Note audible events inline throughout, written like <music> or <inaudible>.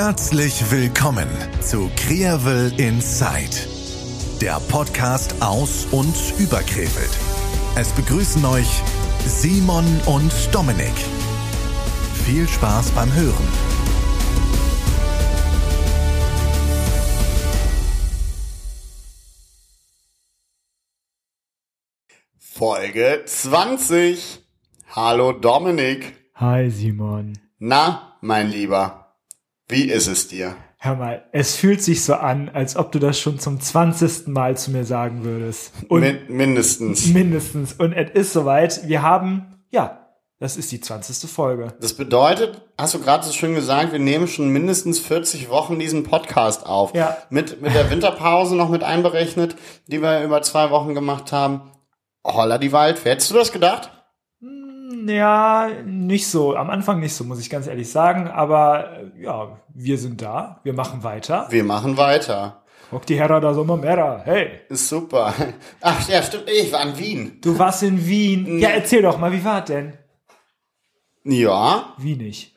Herzlich willkommen zu Kreavel Inside, der Podcast aus und über Krefeld. Es begrüßen euch Simon und Dominik. Viel Spaß beim Hören. Folge 20. Hallo Dominik. Hi Simon. Na, mein Lieber, wie ist es dir? Hör mal, es fühlt sich so an, als ob du das schon zum 20. Mal zu mir sagen würdest. Und Min mindestens. mindestens. Und es ist soweit. Wir haben, ja, das ist die 20. Folge. Das bedeutet, hast du gerade so schön gesagt, wir nehmen schon mindestens 40 Wochen diesen Podcast auf. Ja. Mit, mit der Winterpause noch mit einberechnet, die wir über zwei Wochen gemacht haben. Holla die Waldfee. Hättest du das gedacht? Ja, nicht so. Am Anfang nicht so, muss ich ganz ehrlich sagen. Aber äh, ja, wir sind da. Wir machen weiter. Wir machen weiter. Guck die Herra da sommer mehr. Hey, Ist super. Ach ja, stimmt. Ich war in Wien. du warst in Wien. Ja, erzähl doch mal, wie war denn? Ja, Wie nicht?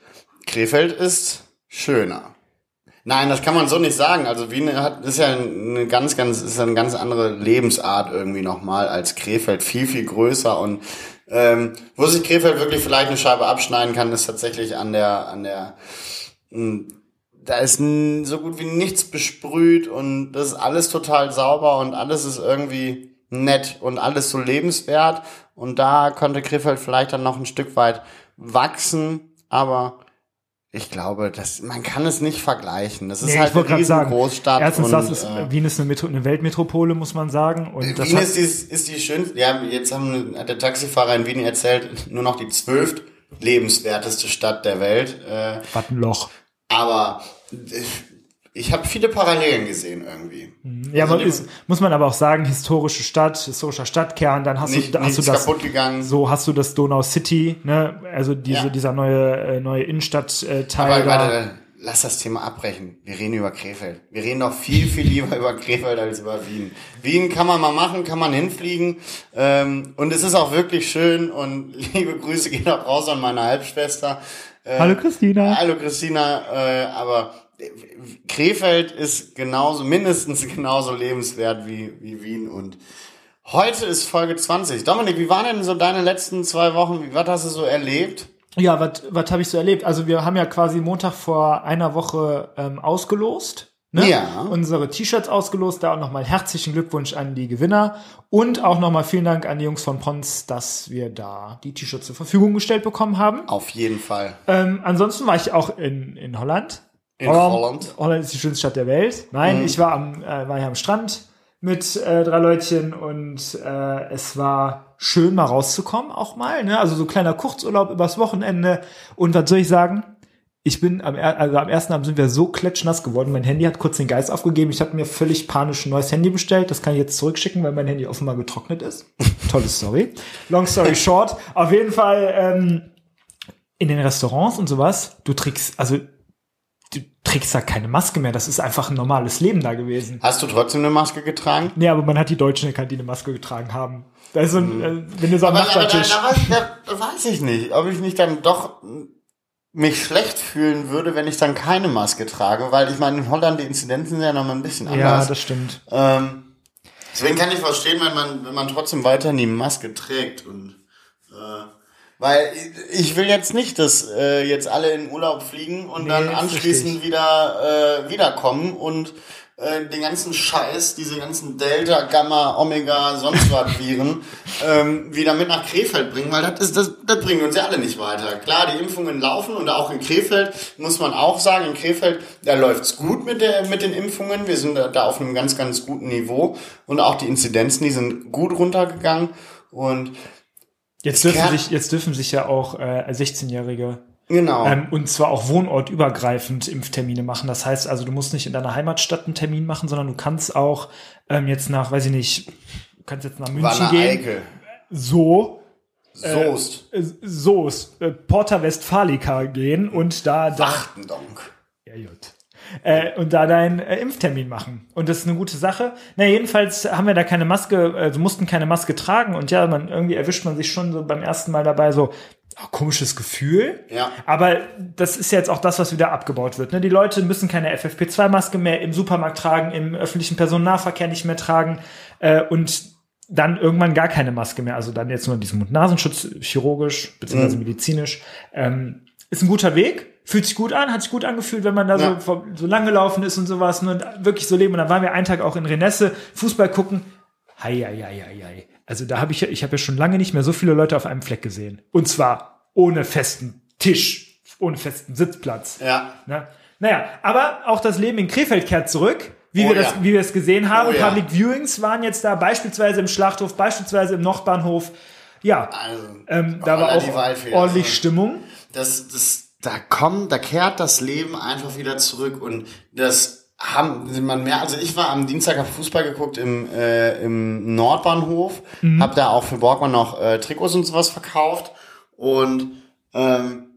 Krefeld ist schöner. Nein, das kann man so nicht sagen. Also Wien hat, ist ja eine ganz, ganz, ist eine ganz andere Lebensart irgendwie nochmal als Krefeld. Viel, viel größer und ähm, wo sich Krefeld wirklich vielleicht eine Scheibe abschneiden kann, ist tatsächlich an der, an der, mh, da ist so gut wie nichts besprüht und das ist alles total sauber und alles ist irgendwie nett und alles so lebenswert. Und da konnte Krefeld vielleicht dann noch ein Stück weit wachsen, aber ich glaube, das, man kann es nicht vergleichen. Das ist Nee, halt eine gerade sagen, Riesengroßstadt. erstens, und, das ist, äh, Wien ist eine, Metro, eine Weltmetropole, muss man sagen. Und Wien ist die, ist die schönste, ja, jetzt haben, hat der Taxifahrer in Wien erzählt, nur noch die zwölft lebenswerteste Stadt der Welt. Äh, was ein Loch. aber äh, ich habe viele Parallelen gesehen irgendwie. Ja, Also ist, muss man aber auch sagen, historische Stadt, historischer Stadtkern, dann hast Nicht, du, hast du das, so hast du das Donau City, ne, also diese, Ja. dieser neue, äh, neue Innenstadtteil Aber da. warte, lass das Thema abbrechen. Wir reden über Krefeld. Wir reden doch viel, viel lieber über Krefeld als über Wien. Wien kann man mal machen, kann man hinfliegen. Ähm, und es ist auch wirklich schön. Und <laughs> liebe Grüße gehen auch raus an meine Halbschwester. Äh, Hallo Christina. Hallo Christina. Äh, aber Krefeld ist genauso, mindestens genauso lebenswert wie, wie Wien. Und heute ist Folge 20. Dominik, wie waren denn so deine letzten zwei Wochen? Wie, was hast du so erlebt? Ja, was was habe ich so erlebt? Also wir haben ja quasi Montag vor einer Woche ähm, ausgelost. Ne? Ja. Unsere T-Shirts ausgelost. Da auch nochmal herzlichen Glückwunsch an die Gewinner. Und auch nochmal vielen Dank an die Jungs von Pons, dass wir da die T-Shirts zur Verfügung gestellt bekommen haben. Auf jeden Fall. Ähm, ansonsten war ich auch in, in Holland. In Holland. Holland ist die schönste Stadt der Welt. Nein, ich war am, äh, war hier am Strand mit äh, drei Leutchen und äh, es war schön mal rauszukommen auch mal. Ne? Also so kleiner Kurzurlaub übers Wochenende. Und was soll ich sagen? Ich bin am, also am ersten Abend sind wir so klatschnass geworden. Mein Handy hat kurz den Geist aufgegeben. Ich habe mir völlig panisch ein neues Handy bestellt. Das kann ich jetzt zurückschicken, weil mein Handy offenbar getrocknet ist. <laughs> Tolle Story. Long story short. Auf jeden Fall ähm, in den Restaurants und sowas. Du trägst, also trägst da keine Maske mehr. Das ist einfach ein normales Leben da gewesen. Hast du trotzdem eine Maske getragen? Nee, aber man hat die Deutschen erkannt, die eine Maske getragen haben. Da ist so ein, äh, wenn du so am Aber, aber da, Nachbartisch. da, weiß- da, weiß ich nicht, ob ich nicht dann doch mich schlecht fühlen würde, wenn ich dann keine Maske trage, weil ich meine, in Holland die Inzidenzen sind ja noch mal ein bisschen Ja, anders. das stimmt. ähm, deswegen kann ich verstehen, wenn man, wenn man trotzdem weiterhin die Maske trägt und äh, weil ich will jetzt nicht, dass äh, jetzt alle in Urlaub fliegen und Nee, dann anschließend wieder äh, wiederkommen und äh, den ganzen Scheiß, diese ganzen Delta, Gamma, Omega, sonst was Viren <laughs> ähm, wieder mit nach Krefeld bringen, weil das ist das, das bringt uns ja alle nicht weiter. Klar, die Impfungen laufen und auch in Krefeld muss man auch sagen, in Krefeld da läuft's gut mit der mit den Impfungen. Wir sind da, da auf einem ganz ganz guten Niveau und auch die Inzidenzen, die sind gut runtergegangen und Jetzt dürfen Kern- sich, jetzt dürfen sich ja auch äh, 16-Jährige genau. ähm, und zwar auch wohnortübergreifend Impftermine machen. Das heißt also, du musst nicht in deiner Heimatstadt einen Termin machen, sondern du kannst auch ähm, jetzt nach, weiß ich nicht, du kannst jetzt nach München Wanne gehen. Eickel. So, Soest. äh, so, äh, Porta Westfalica gehen und da, da Wachtendonk. Ja, gut. Äh, und da deinen äh, Impftermin machen. Und das ist eine gute Sache. Na, jedenfalls haben wir da keine Maske, also mussten keine Maske tragen und ja, man irgendwie erwischt man sich schon so beim ersten Mal dabei so, oh, komisches Gefühl. Ja. Aber das ist jetzt auch das, was wieder abgebaut wird. Ne? Die Leute müssen keine FFP2-Maske mehr im Supermarkt tragen, im öffentlichen Personennahverkehr nicht mehr tragen äh, und dann irgendwann gar keine Maske mehr. Also dann jetzt nur diesen Mund-Nasenschutz, chirurgisch beziehungsweise medizinisch. Ähm, ist ein guter Weg. Fühlt sich gut an, hat sich gut angefühlt, wenn man da Ja. so, so lang gelaufen ist und sowas ne, und wirklich so leben. Und dann waren wir einen Tag auch in Renesse, Fußball gucken. Hei, hei, hei, hei. Also da habe ich, ja- ich habe ja schon lange nicht mehr so viele Leute auf einem Fleck gesehen. Und zwar ohne festen Tisch, ohne festen Sitzplatz. Ja. Ne? Naja, aber auch das Leben in Krefeld kehrt zurück, wie, Oh wir, das, ja. wie wir es gesehen haben. Oh ja. Public Viewings waren jetzt da, beispielsweise im Schlachthof, beispielsweise im Nordbahnhof. Ja, Also, ähm, da war auch ordentlich Stimmung. das, das, da kommt, da kehrt das Leben einfach wieder zurück und das haben man mehr. Also ich war am Dienstag hab Fußball geguckt im äh, im Nordbahnhof, Mhm. hab da auch für Borgmann noch äh, Trikots und sowas verkauft und ähm,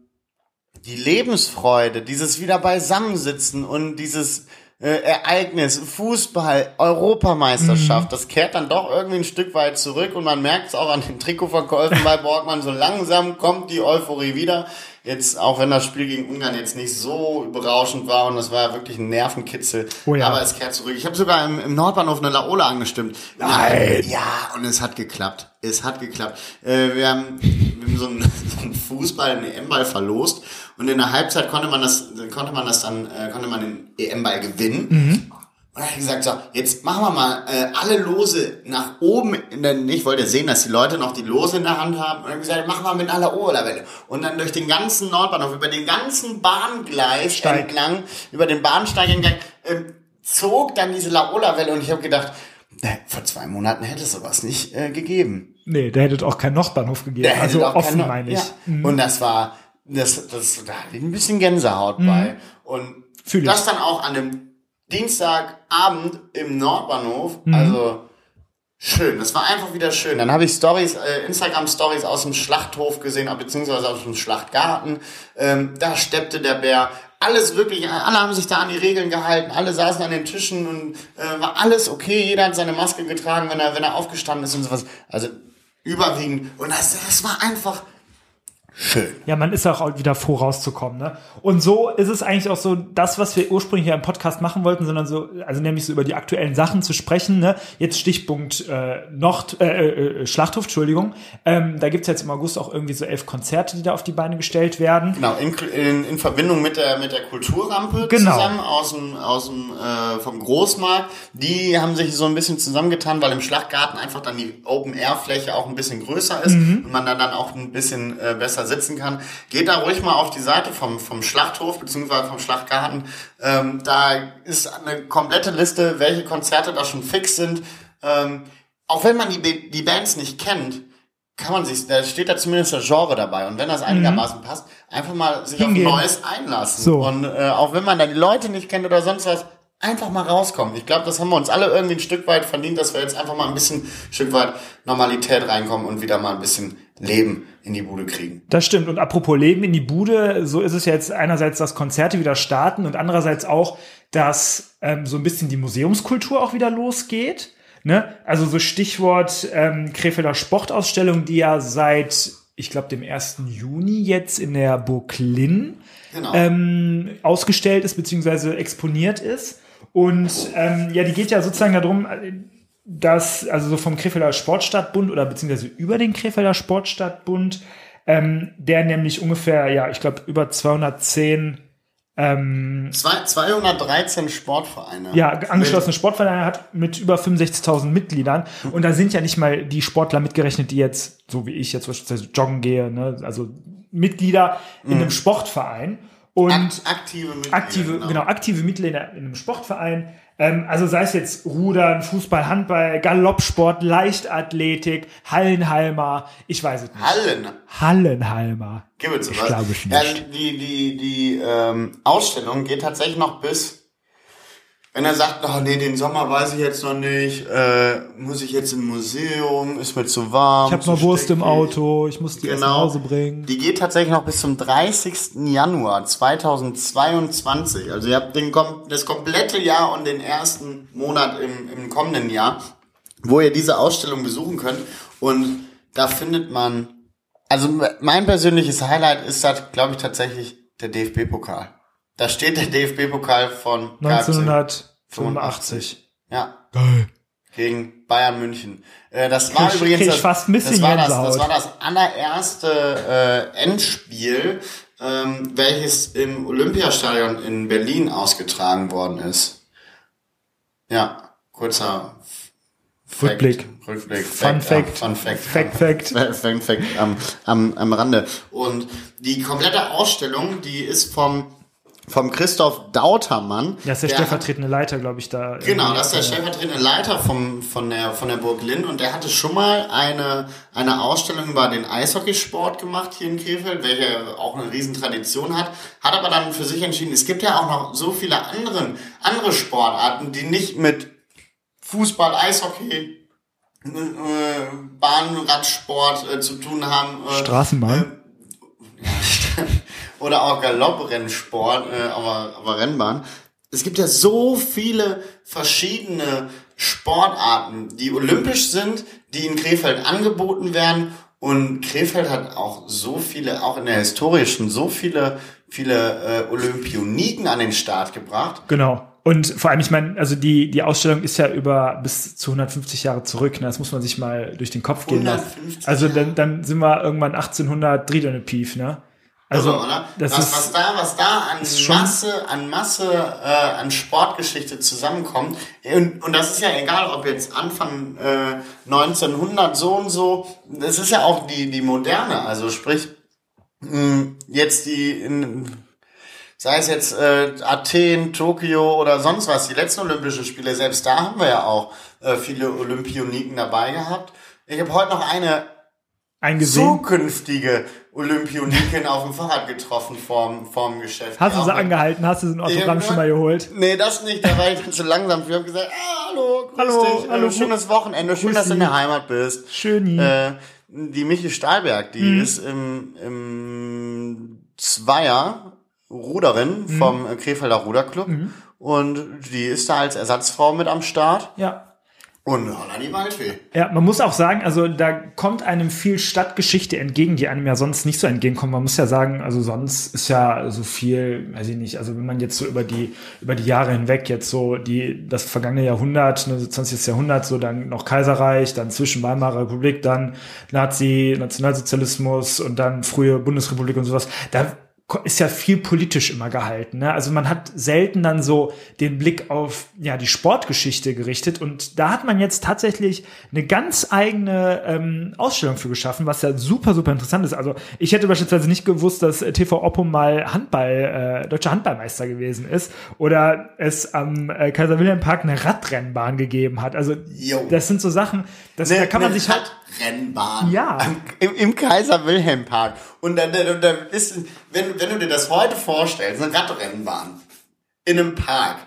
die Lebensfreude, dieses wieder beisammensitzen und dieses äh, Ereignis, Fußball, Europameisterschaft, das kehrt dann doch irgendwie ein Stück weit zurück und man merkt es auch an den Trikotverkäufen bei Borgmann, so langsam kommt die Euphorie wieder. Jetzt, auch wenn das Spiel gegen Ungarn jetzt nicht so berauschend war und das war wirklich ein Nervenkitzel, Oh ja. aber es kehrt zurück. Ich habe sogar im, im Nordbahnhof eine Laola angestimmt. Nein! Ja, und es hat geklappt. Es hat geklappt. Äh, wir, haben, wir so einen, <laughs> so einen Fußball, einen EM-Ball verlost und in der Halbzeit konnte man das, konnte man das dann, äh, konnte man den EM-Ball gewinnen. Und dann habe ich gesagt, so, jetzt machen wir mal äh, alle Lose nach oben. In der, ich wollte sehen, dass die Leute noch die Lose in der Hand haben. Und dann habe ich gesagt, machen wir mit aller Oberlawelle. Und dann durch den ganzen Nordbahnhof, über den ganzen Bahngleis Steig. entlang, über den Bahnsteig entlang, ähm, zog dann diese Laola-Welle. Und ich habe gedacht, äh, vor zwei Monaten hätte es sowas nicht äh, gegeben. Nee, der hätte auch keinen Nordbahnhof gegeben. Der also offen meine ich. Ja. Und das war, das, das, da hatte ich ein bisschen Gänsehaut bei. Und Mhm. Fühl ich. das dann auch an einem Dienstagabend im Nordbahnhof, Mhm. also schön. Das war einfach wieder schön. Dann habe ich Stories, äh, Instagram Stories aus dem Schlachthof gesehen, beziehungsweise aus dem Schlachtgarten. Ähm, da steppte der Bär. Alles wirklich, alle haben sich da an die Regeln gehalten, alle saßen an den Tischen und äh, war alles okay. Jeder hat seine Maske getragen, wenn er, wenn er aufgestanden ist und sowas. Also überwiegend. Und das, das war einfach schön. Ja, man ist auch wieder froh rauszukommen, ne? Und so ist es eigentlich auch so das, was wir ursprünglich hier im Podcast machen wollten, sondern so, also nämlich so über die aktuellen Sachen zu sprechen, ne? Jetzt Stichpunkt äh, Nord, äh, äh, Schlachthof, Entschuldigung. Ähm, da gibt's jetzt im August auch irgendwie so elf Konzerte, die da auf die Beine gestellt werden. Genau, in, in, in Verbindung mit der, mit der Kulturrampe Genau. zusammen aus dem, aus dem, äh, vom Großmarkt. Die haben sich so ein bisschen zusammengetan, weil im Schlachtgarten einfach dann die Open-Air-Fläche auch ein bisschen größer ist und man dann, dann auch ein bisschen äh, besser sitzen kann. Geht da ruhig mal auf die Seite vom, vom Schlachthof beziehungsweise vom Schlachtgarten. Ähm, da ist eine komplette Liste, welche Konzerte da schon fix sind. Ähm, auch wenn man die, die Bands nicht kennt, kann man sich, da steht da zumindest das Genre dabei. Und wenn das einigermaßen passt, einfach mal sich Hingehen. auf Neues einlassen. So. Und äh, auch wenn man da die Leute nicht kennt oder sonst was, einfach mal rauskommen. Ich glaube, das haben wir uns alle irgendwie ein Stück weit verdient, dass wir jetzt einfach mal ein bisschen ein Stück weit Normalität reinkommen und wieder mal ein bisschen Leben in die Bude kriegen. Das stimmt. Und apropos Leben in die Bude, so ist es jetzt einerseits, dass Konzerte wieder starten und andererseits auch, dass ähm, so ein bisschen die Museumskultur auch wieder losgeht. Ne? Also so Stichwort ähm, Krefelder Sportausstellung, die ja seit, ich glaube, dem 1. Juni jetzt in der Burg Linn Genau. ähm, ausgestellt ist beziehungsweise exponiert ist. Und ähm, ja, die geht ja sozusagen darum, äh, dass, also so vom Krefelder Sportstadtbund oder beziehungsweise über den Krefelder Sportstadtbund, ähm, der nämlich ungefähr, ja, ich glaube, über 210 ähm, Zwei, 213 Sportvereine. ja, angeschlossene Sportvereine hat mit über 65.000 Mitgliedern. Und da sind ja nicht mal die Sportler mitgerechnet, die jetzt, so wie ich jetzt beispielsweise joggen gehe, ne? also Mitglieder in einem Sportverein. Und Akt, aktive Mitglieder. aktive, genau. aktive Mitglieder in einem Sportverein. Ähm, also sei es jetzt Rudern, Fußball, Handball, Galoppsport, Leichtathletik, Hallenhalmer, ich weiß es nicht. Hallen. Hallenhalmer. Gibt es Ich glaube ich Ja, nicht. die die, die ähm, Ausstellung geht tatsächlich noch bis wenn er sagt, oh nee, den Sommer weiß ich jetzt noch nicht, äh, muss ich jetzt im Museum, ist mir zu warm. Ich habe mal Wurst im Auto, ich muss die erst nach Genau. Hause bringen. Die geht tatsächlich noch bis zum 30. Januar 2022. Also ihr habt den, das komplette Jahr und den ersten Monat im, im kommenden Jahr, wo ihr diese Ausstellung besuchen könnt. Und da findet man, also mein persönliches Highlight ist das, glaube ich, tatsächlich der DFB-Pokal. Da steht der DFB-Pokal von KFC. 1985. Ja, Geil. gegen Bayern München. Äh, das war Krieg- übrigens krieg ich das, fast ein bisschen das, war das, das war das allererste äh, Endspiel, ähm, welches im Olympiastadion in Berlin ausgetragen worden ist. Ja, kurzer Fact, Rückblick. Rückblick. Fun Fact, Fact. Fun Fact. Fact, Fact. Fun Fact am, am, am Rande. Und die komplette Ausstellung, die ist vom vom Christoph Dautermann. Ja, ist der, Der- stellvertretende Leiter, glaube ich, da. Genau, das ist der stellvertretende Leiter vom, von, der, von der Burg Linn und der hatte schon mal eine, eine Ausstellung über den Eishockeysport gemacht hier in Krefeld, welche auch eine riesen Tradition hat, hat aber dann für sich entschieden, es gibt ja auch noch so viele andere, andere Sportarten, die nicht mit Fußball, Eishockey, äh, Bahnradsport äh, zu tun haben. Äh, Straßenbahn. Oder auch Galopprennsport, äh, aber, aber Rennbahn. Es gibt ja so viele verschiedene Sportarten, die olympisch sind, die in Krefeld angeboten werden. Und Krefeld hat auch so viele, auch in der historischen, so viele, viele äh, Olympioniken an den Start gebracht. Genau. Und vor allem, ich meine, also die, die Ausstellung ist ja über bis zu 150 Jahre zurück. Ne? Das muss man sich mal durch den Kopf gehen lassen. 150 Also dann, dann sind wir irgendwann 1800 Driedene Pief, ne? Also, Irre, oder? das was, ist, was da, was da an Masse, an Masse, äh, an Sportgeschichte zusammenkommt. Und, und das ist ja egal, ob jetzt Anfang äh, 1900 so und so. Das ist ja auch die die moderne. Also sprich mh, jetzt die in, sei es jetzt äh, Athen, Tokio oder sonst was, die letzten Olympischen Spiele. Selbst da haben wir ja auch äh, viele Olympioniken dabei gehabt. Ich habe heute noch eine eingesehen. zukünftige Olympioniken auf dem Fahrrad getroffen vorm, vorm Geschäft. Hast du sie angehalten? Hast du so ein Autogramm schon mal geholt? Nee, das nicht, da war ich dann zu langsam. Ich hab gesagt, ah, hallo, grüß Hallo, dich, hallo, äh, schönes Wochenende, schön, dass du in der. Heimat bist. Schön. Äh, die Michi Stahlberg, die Mhm. ist im, im Zweier Ruderin Mhm. vom Krefelder Ruderclub und die ist da als Ersatzfrau mit am Start ja. Und holla die Waldfee. Ja, man muss auch sagen, also da kommt einem viel Stadtgeschichte entgegen, die einem ja sonst nicht so entgegenkommt. Man muss ja sagen, also sonst ist ja so viel, weiß ich nicht, also wenn man jetzt so über die über die Jahre hinweg jetzt so die das vergangene Jahrhundert, ne, 20. Jahrhundert, so dann noch Kaiserreich, dann zwischen Weimarer Republik, dann Nazi, Nationalsozialismus und dann frühe Bundesrepublik und sowas. Da ist ja viel politisch immer gehalten. Ne? Also man hat selten dann so den Blick auf ja die Sportgeschichte gerichtet und da hat man jetzt tatsächlich eine ganz eigene ähm, Ausstellung für geschaffen, was ja super super interessant ist. Also ich hätte beispielsweise nicht gewusst, dass TV Oppo mal Handball äh, deutscher Handballmeister gewesen ist oder es am äh, Kaiser Wilhelm Park eine Radrennbahn gegeben hat. Also Jo. das sind so Sachen, das, da kann man sich halt Rennbahn. Ja. Im, Im Kaiser Wilhelm Park. Und dann, dann, dann ist, wenn, wenn du dir das heute vorstellst, eine Radrennbahn in einem Park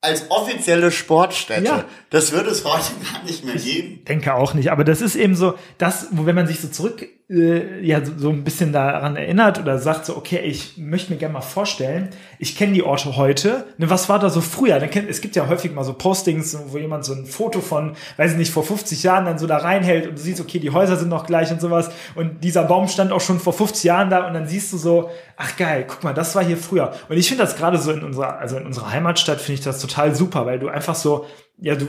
als offizielle Sportstätte, Ja. das würde es heute gar nicht mehr geben. denke auch nicht, aber das ist eben so, das, wo wenn man sich so zurück, äh, ja, so, so ein bisschen daran erinnert oder sagt so, okay, ich möchte mir gerne mal vorstellen, ich kenne die Orte heute, ne, was war da so früher? Dann kennt, es gibt ja häufig mal so Postings, wo jemand so ein Foto von, weiß ich nicht, vor 50 Jahren dann so da reinhält und du siehst, okay, die Häuser sind noch gleich und sowas und dieser Baum stand auch schon vor 50 Jahren da und dann siehst du so, ach geil, guck mal, das war hier früher. Und ich finde das gerade so in unserer, also in unserer Heimatstadt finde ich das total super, weil du einfach so, ja, du,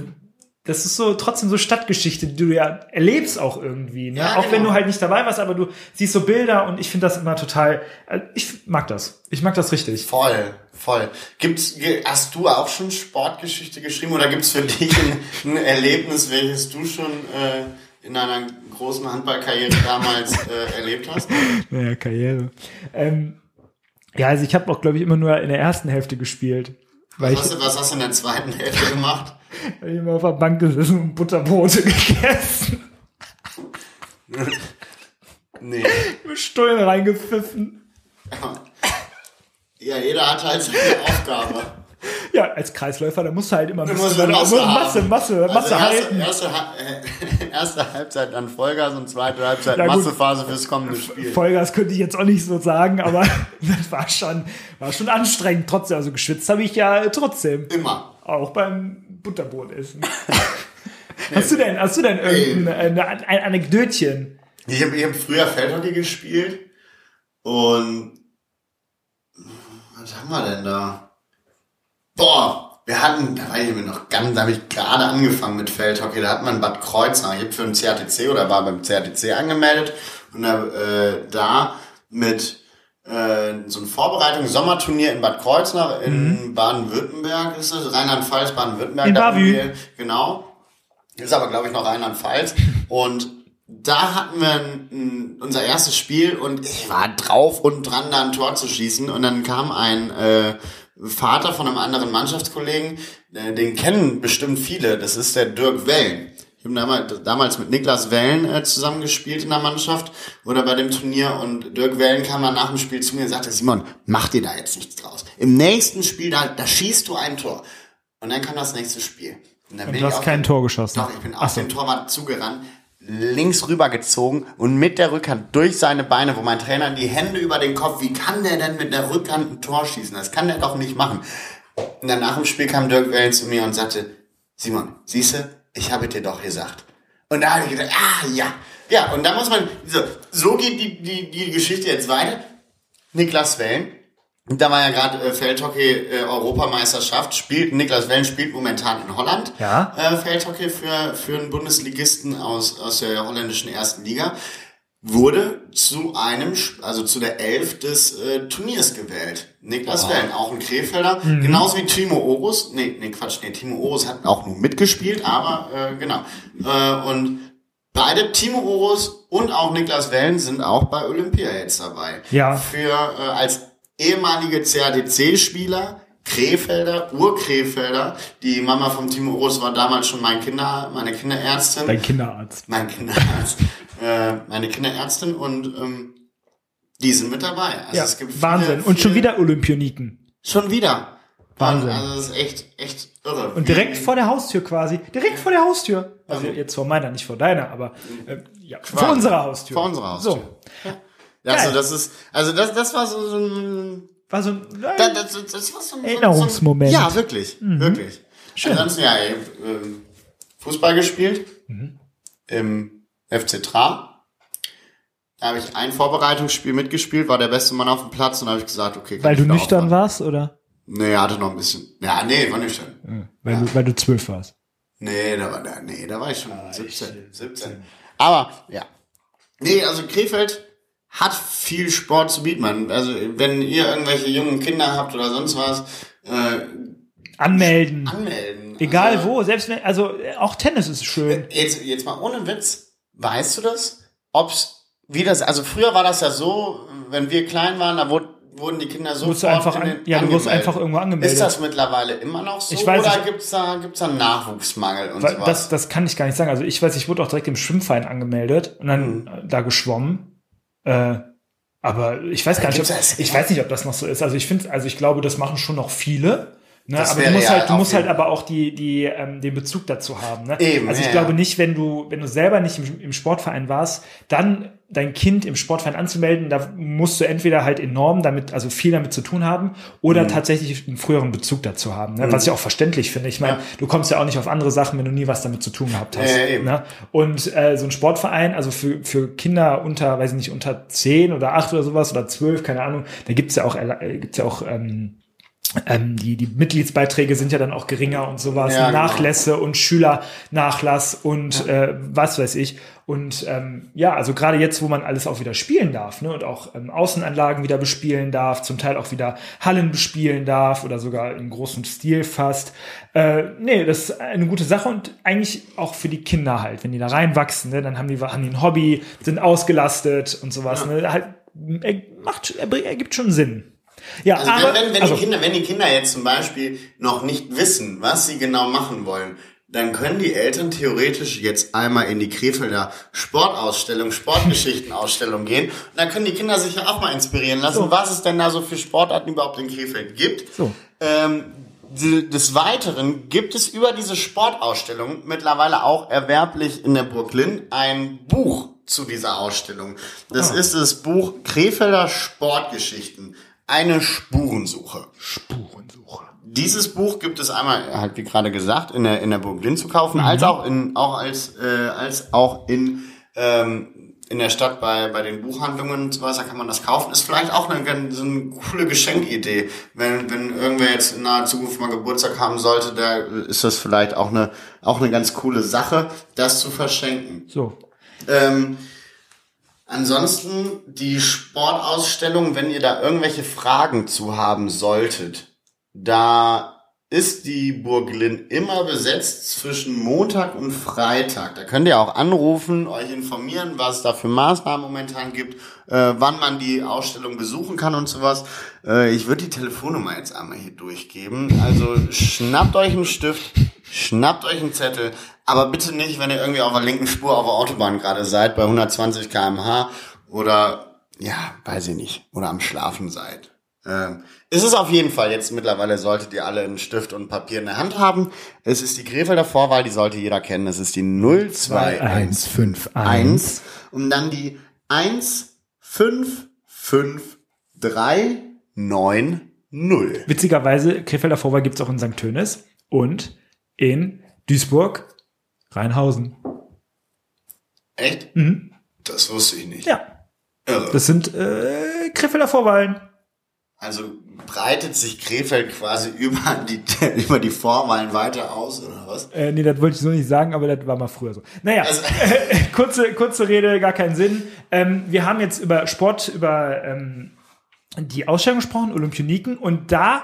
das ist so trotzdem so Stadtgeschichte, die du ja erlebst auch irgendwie. Ne? Ja, auch wenn genau. du halt nicht dabei warst, aber du siehst so Bilder und ich finde das immer total. äh, Ich mag das. Ich mag das richtig. Voll, voll. Gibt's, hast du auch schon Sportgeschichte geschrieben oder gibt's für dich ein, ein Erlebnis, welches du schon äh, in deiner großen Handballkarriere damals äh, erlebt hast? Naja, Karriere. Ähm, ja, also ich habe auch, glaube ich, immer nur in der ersten Hälfte gespielt. Weil ich, Was, hast du- was hast du in der zweiten Hälfte gemacht? Weil ich immer auf der Bank gesessen und Butterbrote gegessen. Nee. Mit Stullen reingepfiffen. Ja, jeder hat halt seine Aufgabe. Ja, als Kreisläufer, da musst du halt immer ein musst Masse Masse. Masse, Masse, also halten. erste, erste, äh, <laughs> erste Halbzeit dann Vollgas und zweite Halbzeit Ja. Massephase fürs kommende Spiel. Vollgas könnte ich jetzt auch nicht so sagen, aber <laughs> das war schon, war schon anstrengend trotzdem. Also geschwitzt habe ich ja trotzdem. Immer. Auch beim Butterbrot essen. <laughs> hast du denn, hast du denn irgendein eine, ein Anekdötchen? Ich habe ich hab früher Feldhockey gespielt und was haben wir denn da? Boah, wir hatten, da war ich mir noch ganz, da habe ich gerade angefangen mit Feldhockey, da hat man Bad Kreuznach, ich habe für den CRTC oder war beim CRTC angemeldet und da, äh, da mit äh, so ein Vorbereitung Sommerturnier in Bad Kreuznach in Baden-Württemberg ist es, Rheinland-Pfalz, Baden-Württemberg. In da Bavü. Genau. Ist aber, glaube ich, noch Rheinland-Pfalz. Und da hatten wir ein, ein, unser erstes Spiel und ich war drauf und dran, da ein Tor zu schießen. Und dann kam ein äh, Vater von einem anderen Mannschaftskollegen, äh, den kennen bestimmt viele, das ist der Dirk Wellen. Ich habe damals, damals mit Niklas Wellen äh, zusammengespielt in der Mannschaft oder bei dem Turnier und Dirk Wellen kam dann nach dem Spiel zu mir und sagte, Simon, mach dir da jetzt nichts draus. Im nächsten Spiel, da, da schießt du ein Tor. Und dann kam das nächste Spiel. Und dann bin Du ich hast kein den- Tor geschossen. Doch, ich bin Ach auf so. den Torwart zugerannt, links rübergezogen und mit der Rückhand durch seine Beine, wo mein Trainer die Hände über den Kopf, wie kann der denn mit der Rückhand ein Tor schießen? Das kann der doch nicht machen. Und dann nach dem Spiel kam Dirk Wellen zu mir und sagte, Simon, siehste, ich habe dir doch gesagt. Und da habe ich gedacht, ah, ja. Ja, und da muss man, so, so geht die, die, die Geschichte jetzt weiter. Niklas Wellen, da war ja gerade äh, Feldhockey äh, Europameisterschaft, spielt Niklas Wellen spielt momentan in Holland. Ja. Äh, Feldhockey für für einen Bundesligisten aus aus der holländischen ersten Liga wurde zu einem also zu der Elf des äh, Turniers gewählt. Niklas Wellen, auch ein Krefelder, genauso wie Timo Orus. Nee, nee, Quatsch, nee, Timo Orus hat auch nur mitgespielt, aber äh, genau. Äh, und Beide, Timo Orus und auch Niklas Wellen, sind auch bei Olympia jetzt dabei. Ja. Für äh, als ehemalige CADC-Spieler, Krefelder, Urkrefelder. Die Mama von Timo Orus war damals schon mein Kinder, meine Kinderärztin. Dein Kinderarzt. mein Kinderarzt. <laughs> äh, meine Kinderärztin und ähm, die sind mit dabei. Also Ja, es gibt viele- Wahnsinn. Und schon viele- wieder Olympioniken. Schon wieder. Wahnsinn. Also das ist echt, echt irre. Und direkt vor der Haustür quasi. Direkt vor der Haustür. Also jetzt vor meiner, nicht vor deiner, aber äh, ja, vor unserer Haustür. Vor unserer Haustür. So. Ja, also Geil. das ist, also das, das war so, so ein War so ein Da, das, das, das war so ein Erinnerungsmoment. So ein, ja, wirklich, wirklich. Schön. Ansonsten, ja, ich ähm, Fußball gespielt im FC Tra. Da habe ich ein Vorbereitungsspiel mitgespielt, war der beste Mann auf dem Platz und habe ich gesagt, okay. weil ich du nüchtern aufhören. warst, oder? Nee, hatte noch ein bisschen. Ja, nee, war nüchtern. Weil, du, weil du zwölf warst. Nee, da war, da, nee, da war ich schon 17, 17. Aber, ja. Nee, also Krefeld hat viel Sport zu bieten, man. Also, wenn ihr irgendwelche jungen Kinder habt oder sonst was, äh, Anmelden. anmelden. Egal also, wo, selbst wenn, also auch Tennis ist schön. Jetzt, jetzt mal ohne Witz. Weißt du das? Ob's, wie das, also früher war das ja so, wenn wir klein waren, da wurde, wurden die Kinder so du einfach an- ja, du wurdest einfach irgendwo angemeldet. Ist das mittlerweile immer noch so? Ich weiß oder nicht. gibt's da, gibt's da Nachwuchsmangel und sowas? Das, das kann ich gar nicht sagen. Also ich weiß, ich wurde auch direkt im Schwimmverein angemeldet und dann Mhm. äh, da geschwommen. Äh, aber ich weiß gar nicht, ob, ich weiß nicht, ob das noch so ist. Also ich finde, also ich glaube, das machen schon noch viele. Ne? Das Aber du wäre musst ja halt, du musst halt aber auch die, die, ähm, den Bezug dazu haben. Ne? Eben, also ich ja, glaube nicht, wenn du, wenn du selber nicht im, im Sportverein warst, dann dein Kind im Sportverein anzumelden, da musst du entweder halt enorm damit, also viel damit zu tun haben, Mhm. oder tatsächlich einen früheren Bezug dazu haben. Ne? Was ich auch verständlich finde. Ich meine, du kommst ja auch nicht auf andere Sachen, wenn du nie was damit zu tun gehabt hast. Ja, ja, eben. Ne? Und äh, so ein Sportverein, also für, für Kinder unter, weiß ich nicht, unter 10 oder 8 oder sowas oder 12, keine Ahnung, da gibt's ja auch, äh, gibt's ja auch ähm, ähm, die, die Mitgliedsbeiträge sind ja dann auch geringer und sowas, Ja, genau. Nachlässe und Schülernachlass und äh, was weiß ich. Und ähm, ja, also gerade jetzt, wo man alles auch wieder spielen darf, ne, und auch ähm, Außenanlagen wieder bespielen darf, zum Teil auch wieder Hallen bespielen darf oder sogar in großem Stil fast. Äh, nee, das ist eine gute Sache und eigentlich auch für die Kinder halt, wenn die da reinwachsen, ne, dann haben die, haben die ein Hobby, sind ausgelastet und sowas. Ne, halt, er macht, er ergibt schon Sinn. Ja, Also aber, wenn, wenn, wenn, also, die Kinder, wenn die Kinder jetzt zum Beispiel noch nicht wissen, was sie genau machen wollen, dann können die Eltern theoretisch jetzt einmal in die Krefelder Sportausstellung, Sportgeschichtenausstellung gehen. Und dann können die Kinder sich ja auch mal inspirieren lassen, So. was es denn da so für Sportarten überhaupt in Krefeld gibt. So. Ähm, Des Weiteren gibt es über diese Sportausstellung mittlerweile auch erwerblich in der Brooklyn ein Buch zu dieser Ausstellung. Das ist das Buch Krefelder Sportgeschichten. Eine Spurensuche. Spurensuche. Dieses Buch gibt es einmal, halt wie gerade gesagt, in der, in der Brooklyn zu kaufen, als auch in, auch als, äh, als auch in, ähm, in der Stadt bei, bei den Buchhandlungen und so was, da kann man das kaufen. Ist vielleicht auch eine, ganz- so eine coole Geschenkidee. Wenn, wenn irgendwer jetzt in naher Zukunft mal Geburtstag haben sollte, da ist das vielleicht auch eine, auch eine ganz coole Sache, das zu verschenken. So. Ähm, ansonsten die Sportausstellung, wenn ihr da irgendwelche Fragen zu haben solltet, da ist die Burg Linn immer besetzt zwischen Montag und Freitag. Da könnt ihr auch anrufen, euch informieren, was es da für Maßnahmen momentan gibt, äh, wann man die Ausstellung besuchen kann und sowas. Äh, ich würde die Telefonnummer jetzt einmal hier durchgeben. Also schnappt euch einen Stift, schnappt euch einen Zettel, aber bitte nicht, wenn ihr irgendwie auf der linken Spur auf der Autobahn gerade seid, bei 120 km/h oder, ja, weiß ich nicht, oder am Schlafen seid. Ähm, es ist auf jeden Fall jetzt mittlerweile solltet ihr alle einen Stift und Papier in der Hand haben. Es ist die Krefelder Vorwahl, die sollte jeder kennen. Es ist die 021 151. und dann die 155390. Witzigerweise, Krefelder Vorwahl gibt's auch in St. Tönis und in Duisburg, Rheinhausen. Echt? Mhm. Das wusste ich nicht. Ja, Irre. das sind äh, Krefelder Vorwahlen. Also breitet sich Krefeld quasi <laughs> über die, über die Vorwahlen weiter aus, oder was? Äh, nee, das wollte ich so nicht sagen, aber das war mal früher so. Naja, Also- <laughs> kurze, kurze Rede, gar keinen Sinn. Ähm, wir haben jetzt über Sport, über ähm, die Ausstellung gesprochen, Olympioniken, und da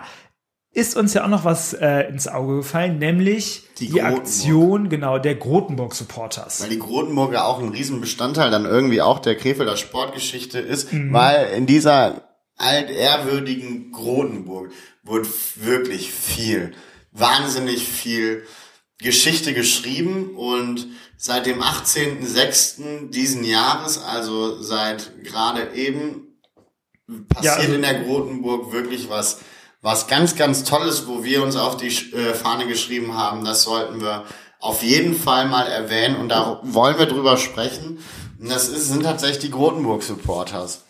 ist uns ja auch noch was äh, ins Auge gefallen, nämlich Die die, Grotenburg. Aktion, genau, der Grotenburg Supporters. Weil die Grotenburger auch ein Riesenbestandteil dann irgendwie auch der Krefelder Sportgeschichte ist, Mhm. weil in dieser altehrwürdigen Grotenburg wurde wirklich viel, wahnsinnig viel Geschichte geschrieben und seit dem 18.06. diesen Jahres, also seit gerade eben, passiert Ja, also- in der Grotenburg wirklich was, was ganz, ganz Tolles, wo wir uns auf die äh, Fahne geschrieben haben. Das sollten wir auf jeden Fall mal erwähnen und da wollen wir drüber sprechen. Und das ist, sind tatsächlich die Grotenburg-Supporters.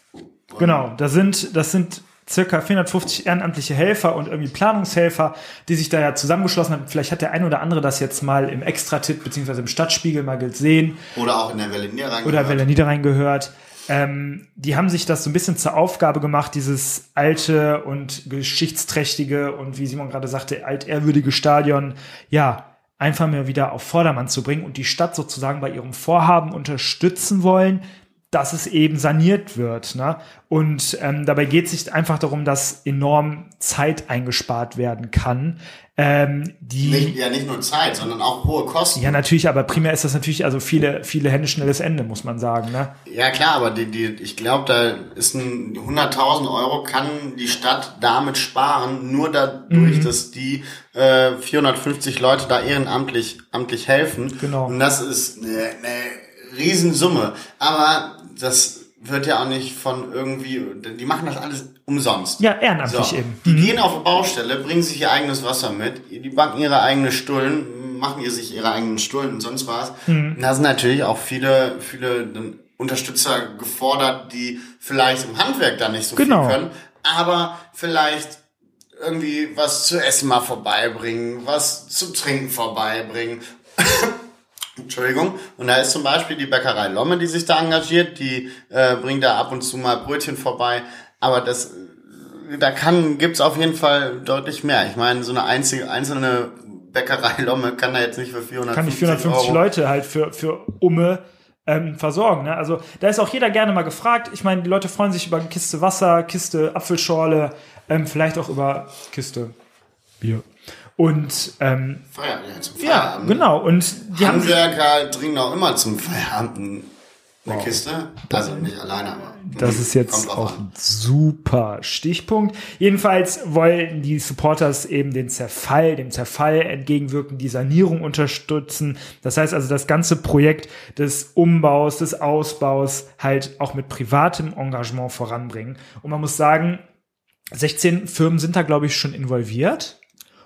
Genau, das sind, das sind circa 450 ehrenamtliche Helfer und irgendwie Planungshelfer, die sich da ja zusammengeschlossen haben. Vielleicht hat der ein oder andere das jetzt mal im Extra-Tipp beziehungsweise im Stadtspiegel mal gesehen Oder auch in der Welle Niederrhein. oder gehört. Welle Niederrhein gehört. Ähm, die haben sich das so ein bisschen zur Aufgabe gemacht, dieses alte und geschichtsträchtige und wie Simon gerade sagte, altehrwürdige Stadion, ja, einfach mal wieder auf Vordermann zu bringen und die Stadt sozusagen bei ihrem Vorhaben unterstützen wollen, dass es eben saniert wird. Ne? Und ähm, dabei geht es sich einfach darum, dass enorm Zeit eingespart werden kann. Ähm, die Nicht, ja, nicht nur Zeit, sondern auch hohe Kosten. ja, natürlich, aber primär ist das natürlich, also viele, viele Hände, schnelles Ende, muss man sagen. Ne? Ja klar, aber die, die, ich glaube, da ist ein 100.000 Euro kann die Stadt damit sparen, nur dadurch, Mhm. dass die äh, 450 Leute da ehrenamtlich amtlich helfen. Genau. Und das ist eine, eine Riesensumme. Aber das wird ja auch nicht von irgendwie, die machen das alles umsonst. Ja, ehrenamtlich So, eben. Die gehen auf eine Baustelle, bringen sich ihr eigenes Wasser mit, die backen ihre eigenen Stullen, machen ihr sich ihre eigenen Stullen und sonst was. Mhm. Und da sind natürlich auch viele, viele Unterstützer gefordert, die vielleicht im Handwerk da nicht so Genau. viel können, aber vielleicht irgendwie was zu essen mal vorbeibringen, was zu trinken vorbeibringen. <laughs> Entschuldigung. Und da ist zum Beispiel die Bäckerei Lomme, die sich da engagiert, die äh, bringt da ab und zu mal Brötchen vorbei. Aber das, da kann, gibt's auf jeden Fall deutlich mehr. Ich meine, so eine einzige, einzelne Bäckerei <laughs> Lomme kann da jetzt nicht für 450 Kann ich 450 Euro. Leute halt für, für Umme ähm, versorgen. Ne? Also da ist auch jeder gerne mal gefragt. Ich meine, die Leute freuen sich über eine Kiste Wasser, Kiste Apfelschorle, ähm, vielleicht auch über Kiste Bier. Und ähm, Feier, ja, zum ja, Feierabend. genau. Und die Handwerker trinken auch immer zum Feierabend eine Kiste. Also nicht alleine, aber. Das ist jetzt auch an. ein super Stichpunkt. Jedenfalls wollen die Supporters eben den Zerfall, dem Zerfall entgegenwirken, die Sanierung unterstützen. Das heißt also, das ganze Projekt des Umbaus, des Ausbaus halt auch mit privatem Engagement voranbringen. Und man muss sagen, 16 Firmen sind da, glaube ich, schon involviert.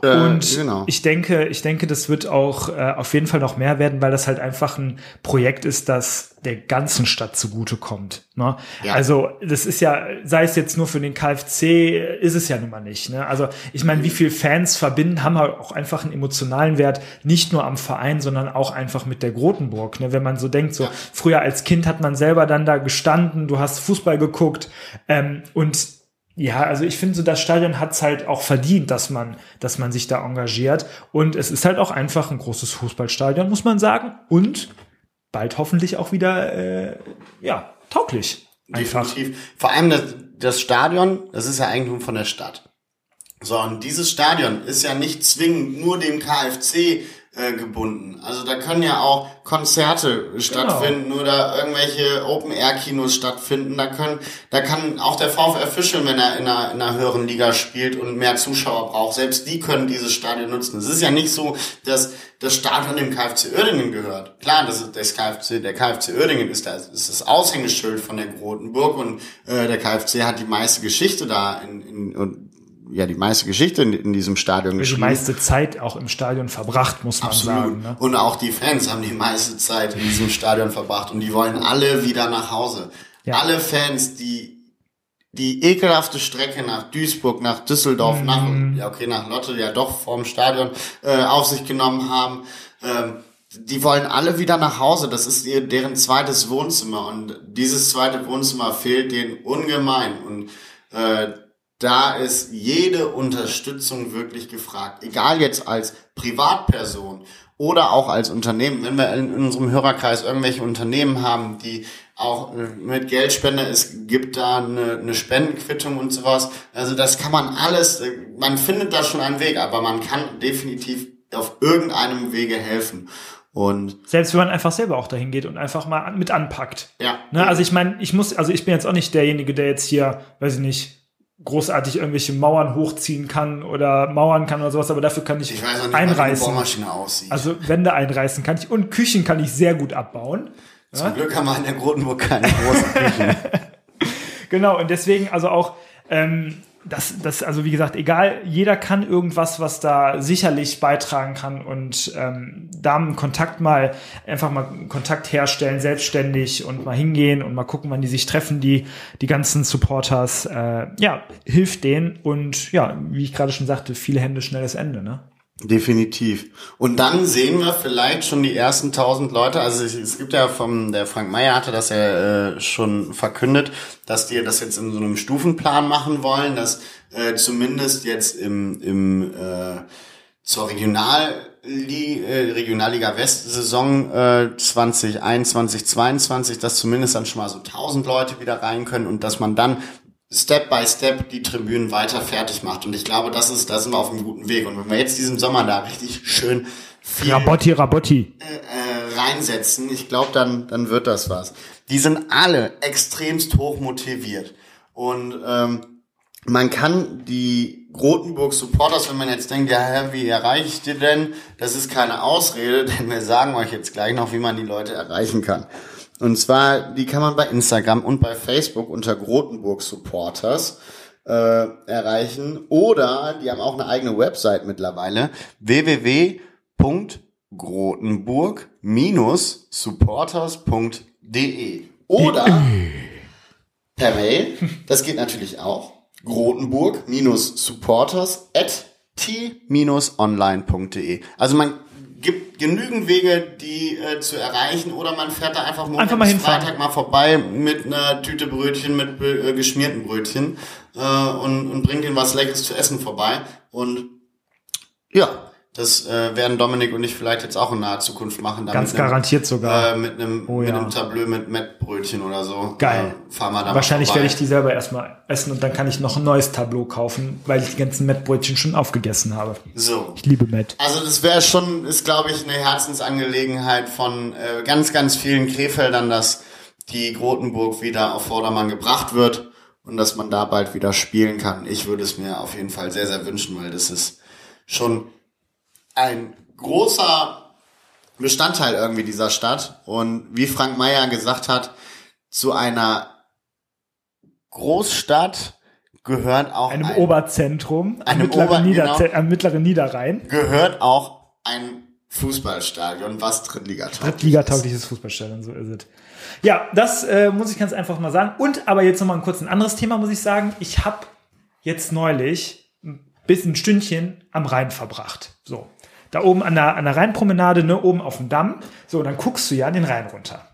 Äh, und genau. ich denke, ich denke, das wird auch äh, auf jeden Fall noch mehr werden, weil das halt einfach ein Projekt ist, das der ganzen Stadt zugutekommt. Ne? Ja. Also das ist ja, sei es jetzt nur für den KfC, ist es ja nun mal nicht. Ne? Also ich meine, wie viel Fans verbinden, haben halt auch einfach einen emotionalen Wert, nicht nur am Verein, sondern auch einfach mit der Grotenburg. Ne? Wenn man so denkt, so früher als Kind hat man selber dann da gestanden, du hast Fußball geguckt ähm, und ja, also ich finde so, das Stadion hat's halt auch verdient, dass man, dass man sich da engagiert. Und es ist halt auch einfach ein großes Fußballstadion, muss man sagen. Und bald hoffentlich auch wieder, äh, ja, tauglich. Einfach. Definitiv. Vor allem das, das Stadion, das ist ja Eigentum von der Stadt. So, und dieses Stadion ist ja nicht zwingend nur dem KfC äh, gebunden. Also da können ja auch Konzerte genau. stattfinden oder irgendwelche Open-Air-Kinos stattfinden. Da können, da kann auch der VfR Fischl, wenn er in einer, in einer höheren Liga spielt und mehr Zuschauer braucht, selbst die können dieses Stadion nutzen. Es ist ja nicht so, dass das Stadion dem KfC Uerdingen gehört. Klar, das ist das KfC, der KfC Uerdingen ist, das, ist das Aushängeschild von der Grotenburg und äh, der KfC hat die meiste Geschichte da in, in, ja die meiste Geschichte in, in diesem Stadion geschrieben. Die meiste Zeit auch im Stadion verbracht, muss man Absolut. sagen. Ne? Und auch die Fans haben die meiste Zeit in diesem Stadion verbracht und die wollen alle wieder nach Hause. Ja. Alle Fans, die die ekelhafte Strecke nach Duisburg, nach Düsseldorf, mhm. nach ja okay nach Lotte ja doch vorm Stadion äh, auf sich genommen haben. Ähm, die wollen alle wieder nach Hause. Das ist ihr, deren zweites Wohnzimmer und dieses zweite Wohnzimmer fehlt denen ungemein und äh, da ist jede Unterstützung wirklich gefragt. Egal jetzt als Privatperson oder auch als Unternehmen. Wenn wir in unserem Hörerkreis irgendwelche Unternehmen haben, die auch äh, mit Geldspende, es gibt da eine, eine Spendenquittung und sowas. Also das kann man alles, äh, man findet da schon einen Weg, aber man kann definitiv auf irgendeinem Wege helfen. Und selbst wenn man einfach selber auch dahin geht und einfach mal mit anpackt. Ja. Ne, also ich meine, ich muss, also ich bin jetzt auch nicht derjenige, der jetzt hier, weiß ich nicht, großartig irgendwelche Mauern hochziehen kann oder Mauern kann oder sowas, aber dafür kann ich, ich weiß nicht, einreißen. aussieht. Also Wände einreißen kann ich und Küchen kann ich sehr gut abbauen. Zum ja? Glück haben wir in der Grotenburg keine großen Küchen. <laughs> genau, und deswegen also auch ähm, das, das, also wie gesagt, egal, jeder kann irgendwas, was da sicherlich beitragen kann und ähm, da einen Kontakt mal, einfach mal Kontakt herstellen, selbstständig und mal hingehen und mal gucken, wann die sich treffen, die, die ganzen Supporters, äh, ja, hilft denen und ja, wie ich gerade schon sagte, viele Hände, schnelles Ende, ne? Definitiv. Und dann sehen wir vielleicht schon die ersten tausend Leute. Also es, gibt ja vom, der Frank Meyer hatte das ja äh, schon verkündet, dass die das jetzt in so einem Stufenplan machen wollen, dass äh, zumindest jetzt im, im äh, zur Regional äh, Regionalliga West Saison äh, 2021 22, dass zumindest dann schon mal so 1000 Leute wieder rein können und dass man dann Step by Step die Tribünen weiter fertig macht. Und ich glaube, das ist, da sind wir auf einem guten Weg. Und wenn wir jetzt diesen Sommer da richtig schön viel Rabotti, Rabotti. Äh, äh, reinsetzen, ich glaube, dann, dann wird das was. Die sind alle extremst hoch motiviert. Und ähm, man kann die Grotenburg Supporters, wenn man jetzt denkt, ja, wie erreiche ich die denn? Das ist keine Ausrede, <laughs> denn wir sagen euch jetzt gleich noch, wie man die Leute erreichen kann. Und zwar, die kann man bei Instagram und bei Facebook unter Grotenburg Supporters äh, erreichen. Oder die haben auch eine eigene Website mittlerweile. www.grotenburg-supporters.de Oder <laughs> per Mail. Das geht natürlich auch. Grotenburg-supporters at t-online.de. Also man gibt genügend Wege, die äh, zu erreichen, oder man fährt da einfach, einfach mal Freitag mal vorbei mit einer Tüte Brötchen, mit äh, geschmierten Brötchen äh, und, und bringt ihnen was Leckeres zu essen vorbei. Und ja, das äh, werden Dominik und ich vielleicht jetzt auch in naher Zukunft machen. Ganz garantiert sogar. Äh, mit einem oh, mit ja. einem Tableau mit Mettbrötchen oder so. Geil. Äh, fahren wir da Wahrscheinlich werde ich die selber erstmal essen und dann kann ich noch ein neues Tableau kaufen, weil ich die ganzen Mettbrötchen schon aufgegessen habe. So. Ich liebe Mett. Also das wäre schon, ist glaube ich eine Herzensangelegenheit von äh, ganz, ganz vielen Krefeldern, dass die Grotenburg wieder auf Vordermann gebracht wird und dass man da bald wieder spielen kann. Ich würde es mir auf jeden Fall sehr, sehr wünschen, weil das ist schon ein großer Bestandteil irgendwie dieser Stadt. Und wie Frank Meyer gesagt hat, zu einer Großstadt gehört auch Einem ein, Oberzentrum Einem mittleren, Ober- Nieder genau. am mittleren Niederrhein. gehört auch ein Fußballstadion, was Drittligatauglich ist. Drittligataugliches Fußballstadion, so ist es. Ja, das äh, muss ich ganz einfach mal sagen. Und aber jetzt nochmal ein kurz ein anderes Thema, muss ich sagen. Ich habe jetzt neulich ein bisschen ein Stündchen am Rhein verbracht. So. Da oben an der, an der Rheinpromenade, ne, oben auf dem Damm. So, dann guckst du ja den Rhein runter.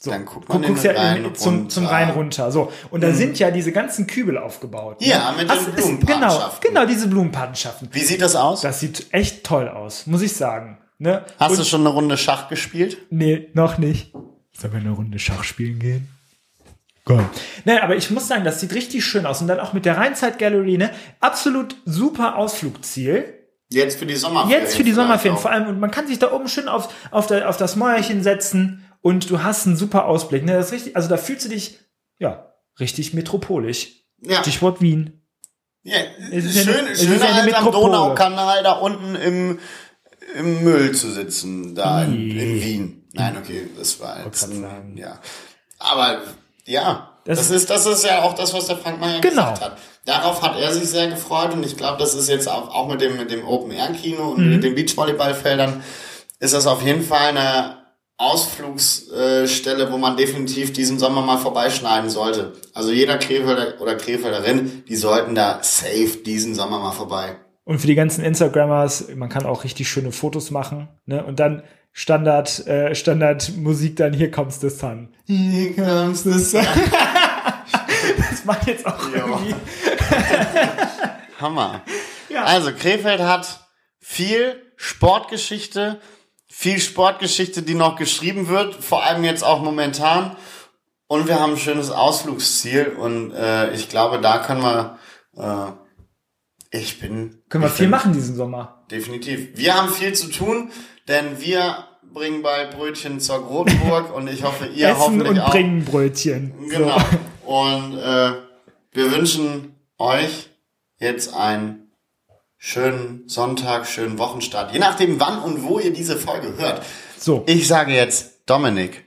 So, Dann guckt man du guckst den ja Rhein in, zum, zum runter. Rhein runter. So. Und da sind ja diese ganzen Kübel aufgebaut. ne? Ja, mit den Hast- ist- Blumenpatenschaften. Genau, genau, diese Blumenpatenschaften. Wie sieht das aus? Das sieht echt toll aus, muss ich sagen. Ne? Hast Und- du schon eine Runde Schach gespielt? Nee, noch nicht. Sollen wir eine Runde Schach spielen gehen? Geil. Nein, aber ich muss sagen, das sieht richtig schön aus. Und dann auch mit der Rheinzeit Gallery, ne? Absolut super Ausflugsziel. Jetzt für die Sommerferien. Jetzt für die Sommerferien vor allem. Und man kann sich da oben schön auf, auf, der, auf das Mäuerchen setzen und du hast einen super Ausblick. Ne? Das ist richtig, also da fühlst du dich, ja, richtig metropolisch. Ja, Stichwort Wien. ja Es ist schön, eine- es schöner ist eine am. Donaukanal da unten im, im Müll zu sitzen, da in, Nee. in Wien. Nein, okay, das war jetzt, ein- ja. Aber, ja, Das- das, ist, das ist ja auch das, was der Frank Meyer Genau. gesagt hat. Darauf hat er sich sehr gefreut und ich glaube, das ist jetzt auch, auch mit dem, mit dem Open-Air-Kino und Mhm. mit den Beachvolleyballfeldern ist das auf jeden Fall eine Ausflugsstelle, wo man definitiv diesen Sommer mal vorbeischneiden sollte. Also jeder Krefelder oder Krefelderin, die sollten da safe diesen Sommer mal vorbei. Und für die ganzen Instagrammers, man kann auch richtig schöne Fotos machen. Ne? Und dann Standard, äh, Standardmusik dann, hier kommst du Sun. Hier comes the sun. <laughs> Das macht jetzt auch Ja. irgendwie. <laughs> Hammer. Ja. Also Krefeld hat viel Sportgeschichte, viel Sportgeschichte, die noch geschrieben wird, vor allem jetzt auch momentan. Und wir haben ein schönes Ausflugsziel und äh, ich glaube, da können wir. Äh, ich bin. Können wir viel bin, machen diesen Sommer. Definitiv. Wir haben viel zu tun, denn wir bringen bald Brötchen zur Grotenburg und ich hoffe, ihr Essen hoffentlich und auch. bringen Brötchen. Genau. So. Und äh, wir wünschen euch jetzt einen schönen Sonntag, schönen Wochenstart. Je nachdem, wann und wo ihr diese Folge hört. so, Ich sage jetzt, Dominik,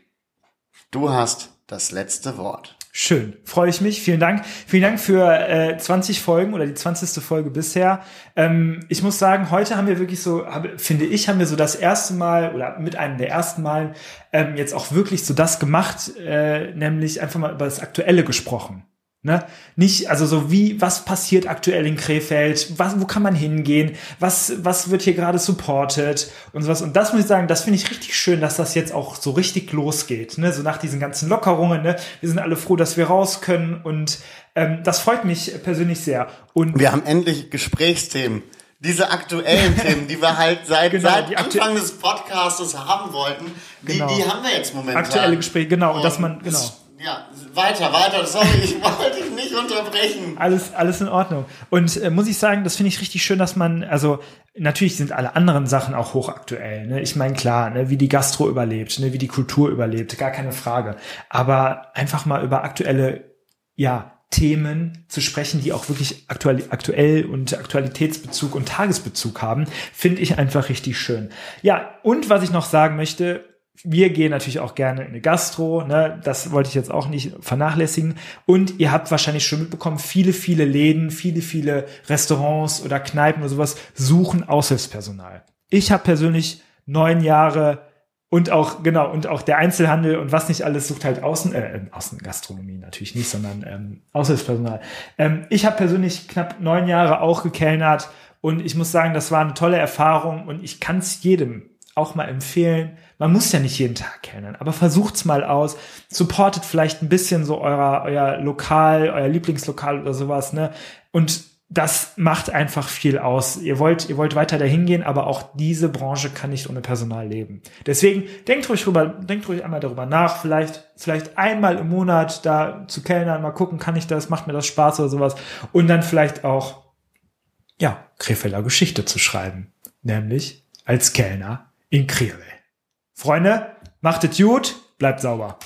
du hast das letzte Wort. Schön. Freue ich mich. Vielen Dank. Vielen Dank für äh, 20 Folgen oder die 20. Folge bisher. Ähm, ich muss sagen, heute haben wir wirklich so, habe, finde ich, haben wir so das erste Mal oder mit einem der ersten Mal ähm, jetzt auch wirklich so das gemacht, äh, nämlich einfach mal über das Aktuelle gesprochen. Ne? Nicht, also so wie, was passiert aktuell in Krefeld, was, wo kann man hingehen, was, was wird hier gerade supported und sowas. Und das muss ich sagen, das finde ich richtig schön, dass das jetzt auch so richtig losgeht. Ne? So nach diesen ganzen Lockerungen, ne? Wir sind alle froh, dass wir raus können und ähm, das freut mich persönlich sehr. Und Wir haben endlich Gesprächsthemen. Diese aktuellen <laughs> Themen, die wir halt seit, Genau, seit Anfang des Podcastes haben wollten, die, Genau. die haben wir jetzt momentan. aktuelle Gespräche, genau, und dass man, genau. Ja, weiter, weiter. Sorry, ich <laughs> wollte dich nicht unterbrechen. Alles, alles in Ordnung. Und äh, muss ich sagen, das finde ich richtig schön, dass man, also natürlich sind alle anderen Sachen auch hochaktuell. Ne? Ich meine, klar, ne, wie die Gastro überlebt, ne, wie die Kultur überlebt, gar keine Frage. Aber einfach mal über aktuelle, ja, Themen zu sprechen, die auch wirklich aktuell, aktuell und Aktualitätsbezug und Tagesbezug haben, finde ich einfach richtig schön. Ja, und was ich noch sagen möchte, wir gehen natürlich auch gerne in eine Gastro, ne? das wollte ich jetzt auch nicht vernachlässigen. Und ihr habt wahrscheinlich schon mitbekommen, viele, viele Läden, viele, viele Restaurants oder Kneipen oder sowas suchen Aushilfspersonal. Ich habe persönlich neun Jahre und auch, genau, und auch der Einzelhandel und was nicht alles sucht halt Außen, äh, Außengastronomie natürlich nicht, sondern ähm, Aushilfspersonal. Ähm, ich habe persönlich knapp neun Jahre auch gekellnert und ich muss sagen, das war eine tolle Erfahrung und ich kann es jedem auch mal empfehlen. Man muss ja nicht jeden Tag kellnern, aber versucht's mal aus. Supportet vielleicht ein bisschen so euer, euer Lokal, euer Lieblingslokal oder sowas, ne? Und das macht einfach viel aus. Ihr wollt, ihr wollt weiter dahin gehen, aber auch diese Branche kann nicht ohne Personal leben. Deswegen denkt ruhig drüber, denkt ruhig einmal darüber nach, vielleicht, vielleicht einmal im Monat da zu kellnern, mal gucken, kann ich das, macht mir das Spaß oder sowas. Und dann vielleicht auch, ja, Krefelder Geschichte zu schreiben. Nämlich als Kellner in Krefeld. Freunde, macht es gut, bleibt sauber.